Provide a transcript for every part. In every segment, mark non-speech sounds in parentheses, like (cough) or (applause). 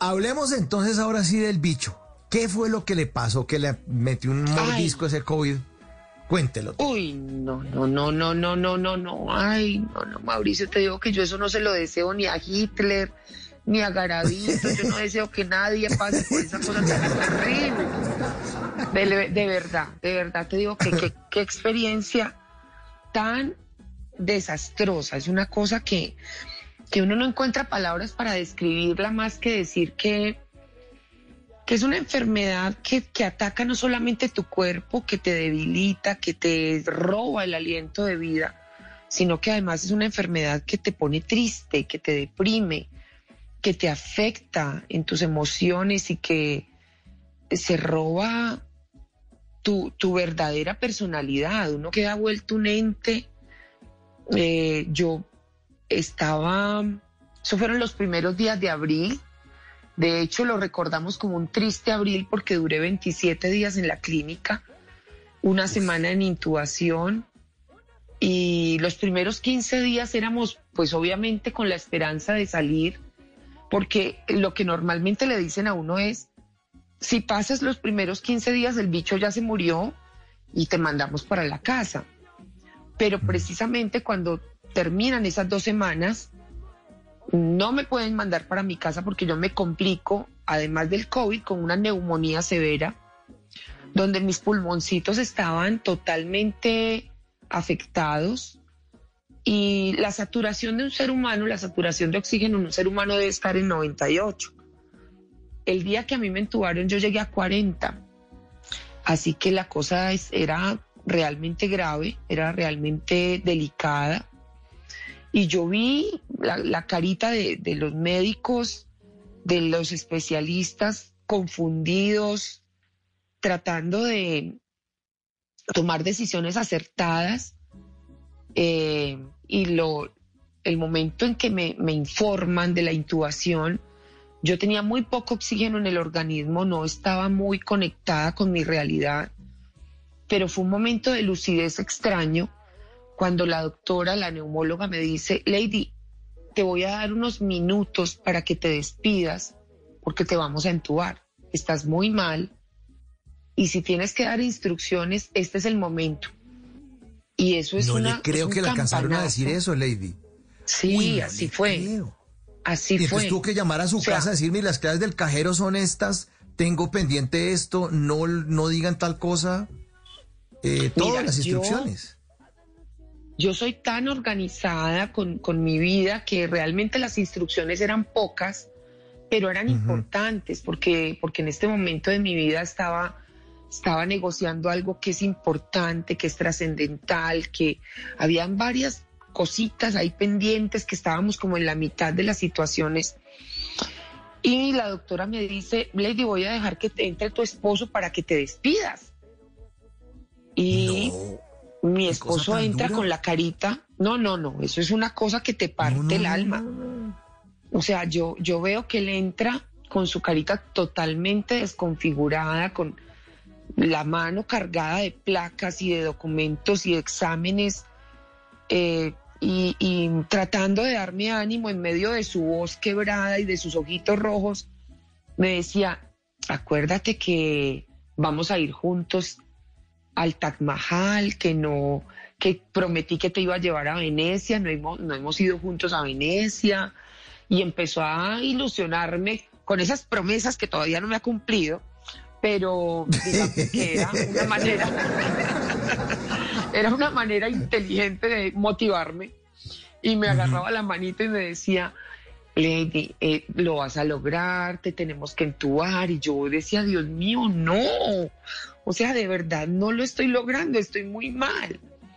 Hablemos entonces ahora sí del bicho. ¿Qué fue lo que le pasó que le metió un mordisco ese COVID? Cuéntelo. Uy, no, no, no, no, no, no, no, no. Ay, no, no, Mauricio, te digo que yo eso no se lo deseo ni a Hitler, ni a Garavito. Yo no deseo que nadie pase por esa cosa tan terrible. De, de verdad, de verdad te digo que que- qué experiencia tan desastrosa. Es una cosa que, que uno no encuentra palabras para describirla más que decir que, que es una enfermedad que, que ataca no solamente tu cuerpo, que te debilita, que te roba el aliento de vida, sino que además es una enfermedad que te pone triste, que te deprime, que te afecta en tus emociones y que se roba tu, tu verdadera personalidad. Uno queda vuelto un ente. Eh, yo estaba, eso fueron los primeros días de abril. De hecho, lo recordamos como un triste abril porque duré 27 días en la clínica, una semana en intubación y los primeros 15 días éramos, pues obviamente con la esperanza de salir, porque lo que normalmente le dicen a uno es, si pasas los primeros 15 días, el bicho ya se murió y te mandamos para la casa. Pero precisamente cuando terminan esas dos semanas, no me pueden mandar para mi casa porque yo me complico, además del COVID, con una neumonía severa, donde mis pulmoncitos estaban totalmente afectados y la saturación de un ser humano, la saturación de oxígeno en un ser humano debe estar en 98. El día que a mí me entubaron yo llegué a 40. Así que la cosa es- era realmente grave, era realmente delicada. Y yo vi la, carita de, de los médicos, de los especialistas confundidos, tratando de tomar decisiones acertadas. Eh, y lo, el momento en que me, me informan de la intubación, yo tenía muy poco oxígeno en el organismo, no estaba muy conectada con mi realidad, pero fue un momento de lucidez extraño cuando la doctora, la neumóloga, me dice, Lady, te voy a dar unos minutos para que te despidas porque te vamos a entubar. Estás muy mal y si tienes que dar instrucciones, este es el momento. Y eso es no una, le creo es un que le alcanzaron a decir eso, Lady. Sí, Uy, no así fue. creo. Así Y entonces fue. tuvo que llamar a su O sea, casa a decirme las claves del cajero son estas, tengo pendiente esto, no, no digan tal cosa. Eh, todas Mira, las instrucciones. Yo soy tan organizada con, con mi vida que realmente las instrucciones eran pocas, pero eran Ujú. importantes porque, porque en este momento de mi vida estaba, estaba negociando algo que es importante, que es trascendental, que habían varias cositas ahí pendientes que estábamos como en la mitad de las situaciones. Y la doctora me dice, Lady, voy a dejar que te entre tu esposo para que te despidas. Y. mi esposo entra dura. con la carita. No, no, no, eso es una cosa que te parte No, no, el alma. no. O sea, yo, yo veo que él entra con su carita totalmente desconfigurada, con la mano cargada de placas y de documentos y de exámenes, eh, y, y tratando de darme ánimo en medio de su voz quebrada y de sus ojitos rojos, me decía, acuérdate que vamos a ir juntos al Taj Mahal, que no, que prometí que te iba a llevar a Venecia, no hemos, no hemos ido juntos a Venecia, y empezó a ilusionarme con esas promesas que todavía no me ha cumplido, pero digamos que era una manera, (laughs) era una manera inteligente de motivarme, y me agarraba la manita y me decía, Lady, eh, lo vas a lograr, te tenemos que entubar. Y yo decía, Dios mío, no. O sea, de verdad no lo estoy logrando, estoy muy mal.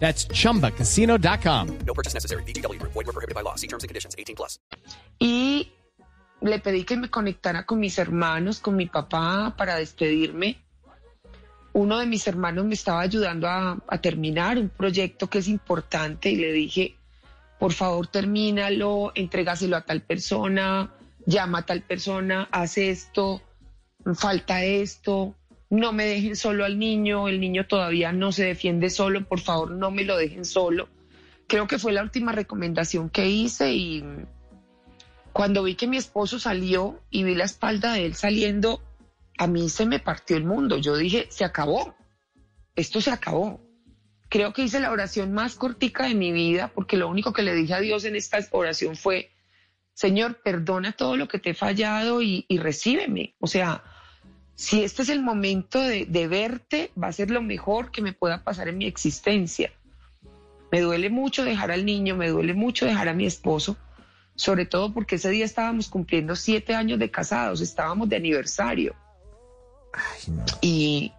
That's chumbacasino.com. No purchase necessary. VGW Group. Void were prohibited by law. See terms and conditions. 18 plus. Y le pedí que me conectara con mis hermanos, con mi papá para despedirme. Uno de mis hermanos me estaba ayudando a, a terminar un proyecto que es importante y le dije, por favor termínalo, entrégaselo a tal persona, llama a tal persona, haz esto, falta esto, no me dejen solo al niño, el niño todavía no se defiende solo, por favor no me lo dejen solo. Creo que fue la última recomendación que hice y cuando vi que mi esposo salió y vi la espalda de él saliendo, a mí se me partió el mundo. Yo dije, se acabó, esto se acabó. Creo que hice la oración más cortica de mi vida porque lo único que le dije a Dios en esta oración fue, Señor, perdona todo lo que te he fallado y, y recíbeme. O sea, si este es el momento de, de, verte, va a ser lo mejor que me pueda pasar en mi existencia. Me duele mucho dejar al niño, me duele mucho dejar a mi esposo, sobre todo porque ese día estábamos cumpliendo siete años de casados, estábamos de aniversario. Ay, no. Y,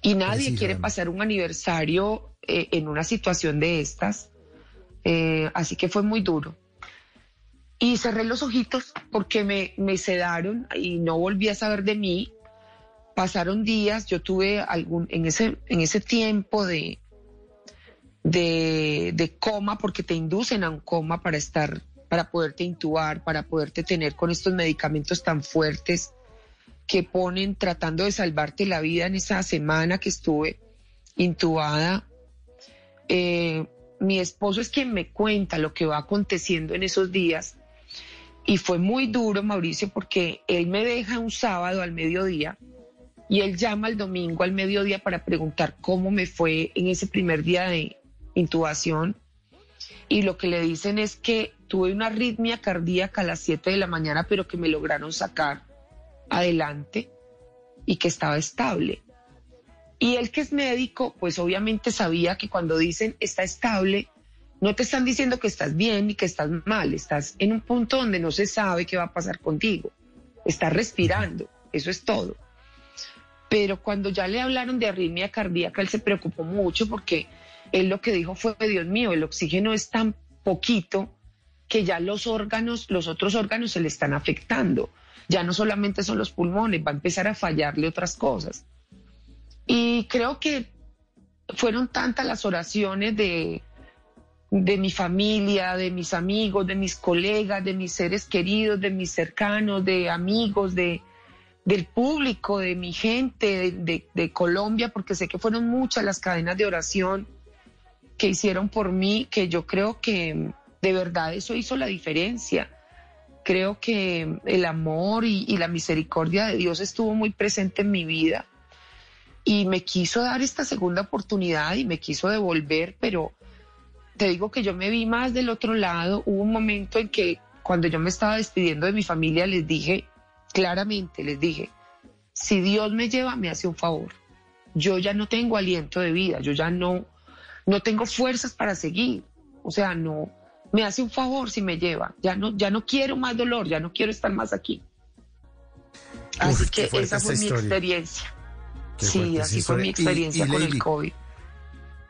y nadie Sí, quiere pasar un aniversario eh, en una situación de estas. Eh, así que fue muy duro. Y cerré los ojitos porque me, me sedaron y no volví a saber de mí. Pasaron días, yo tuve algún, en ese, en ese tiempo de, de, coma, porque te inducen a un coma para estar, para poderte intubar, para poderte tener con estos medicamentos tan fuertes que ponen tratando de salvarte la vida en esa semana que estuve intubada. Eh, mi esposo es quien me cuenta lo que va aconteciendo en esos días y fue muy duro, Mauricio, porque él me deja un sábado al mediodía y él llama el domingo al mediodía para preguntar cómo me fue en ese primer día de intubación y lo que le dicen es que tuve una arritmia cardíaca a las 7 de la mañana, pero que me lograron sacar adelante y que estaba estable. Y él que es médico, pues obviamente sabía que cuando dicen está estable, no te están diciendo que estás bien ni que estás mal, estás en un punto donde no se sabe qué va a pasar contigo. Estás respirando, eso es todo. Pero cuando ya le hablaron de arritmia cardíaca, él se preocupó mucho porque él lo que dijo fue, Dios mío, el oxígeno es tan poquito que ya los órganos, los otros órganos se le están afectando. Ya no solamente son los pulmones, va a empezar a fallarle otras cosas. Y creo que fueron tantas las oraciones de, de mi familia, de mis amigos, de mis colegas, de mis seres queridos, de mis cercanos, de amigos, de, del público, de mi gente, de, Colombia, porque sé que fueron muchas las cadenas de oración que hicieron por mí, que yo creo que de verdad eso hizo la diferencia. Creo que el amor y, y la misericordia de Dios estuvo muy presente en mi vida y me quiso dar esta segunda oportunidad y me quiso devolver, pero te digo que yo me vi más del otro lado. Hubo un momento en que cuando yo me estaba despidiendo de mi familia les dije claramente, les dije, si Dios me lleva, me hace un favor. Yo ya no tengo aliento de vida, yo ya no, no tengo fuerzas para seguir. O sea, no, me hace un favor si me lleva. Ya no, ya no quiero más dolor, ya no quiero estar más aquí. Así Uf, que esa fue mi historia. experiencia. Qué sí, así fue mi experiencia y con el COVID.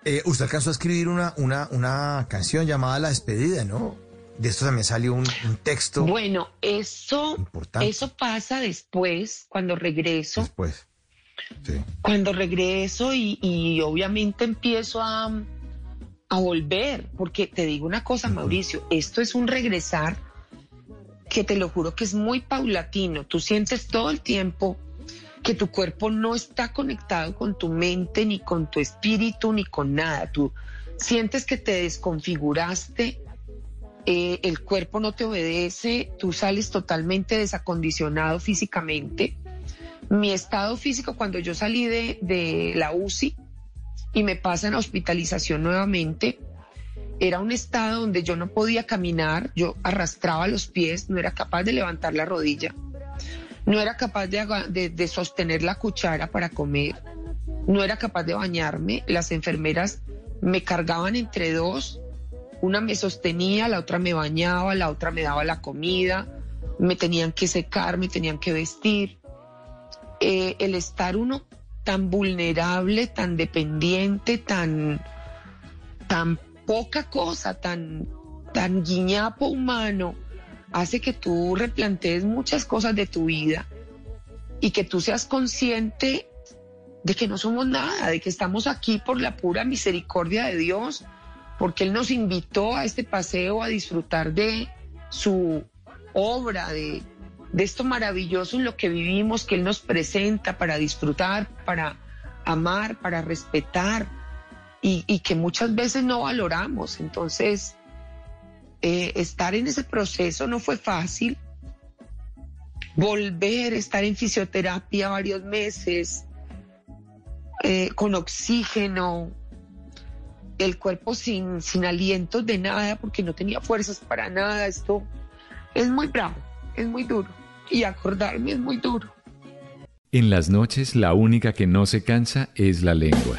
eh, usted alcanzó a escribir una, una, una canción llamada La Despedida, ¿no? De esto también salió un, un texto Bueno, eso, importante eso pasa después, cuando regreso, después. Sí. cuando regreso y, y obviamente empiezo a, a volver, porque te digo una cosa, Mauricio, esto es un regresar que te lo juro que es muy paulatino. Tú sientes todo el tiempo que tu cuerpo no está conectado con tu mente, ni con tu espíritu, ni con nada. Tú sientes que te desconfiguraste, eh, el cuerpo no te obedece, tú sales totalmente desacondicionado físicamente. Mi estado físico cuando yo salí de, la UCI y me pasan a hospitalización nuevamente, era un estado donde yo no podía caminar, yo arrastraba los pies, no era capaz de levantar la rodilla, no era capaz de sostener la cuchara para comer, no era capaz de bañarme, las enfermeras me cargaban entre dos, una me sostenía, la otra me bañaba, la otra me daba la comida, me tenían que secar, me tenían que vestir. Eh, el estar uno tan vulnerable, tan dependiente, tan, tan poca cosa, tan, tan guiñapo humano, hace que tú replantees muchas cosas de tu vida y que tú seas consciente de que no somos nada, de que estamos aquí por la pura misericordia de Dios, porque Él nos invitó a este paseo a disfrutar de su obra, de, de esto maravilloso en lo que vivimos, que Él nos presenta para disfrutar, para amar, para respetar y, que muchas veces no valoramos. Entonces, eh, estar en ese proceso no fue fácil. Volver, estar en fisioterapia varios meses, eh, con oxígeno, el cuerpo sin, sin alientos de nada, porque no tenía fuerzas para nada. Esto es muy bravo, es muy duro. Y acordarme es muy duro. En las noches la única que no se cansa es la lengua.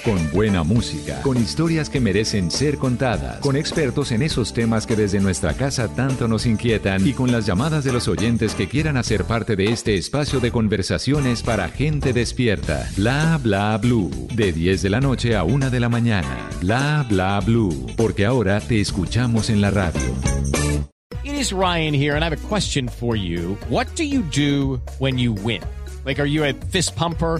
Con buena música, con historias que merecen ser contadas, con expertos en esos temas que desde nuestra casa tanto nos inquietan y con las llamadas de los oyentes que quieran hacer parte de este espacio de conversaciones para gente despierta. Bla Bla Blue. De 10 de la noche a 1 de la mañana. Bla Bla Blue. Porque ahora te escuchamos en la radio. It is Ryan here, and I have a question for you. What do you do when you win? Like, are you a fist pumper?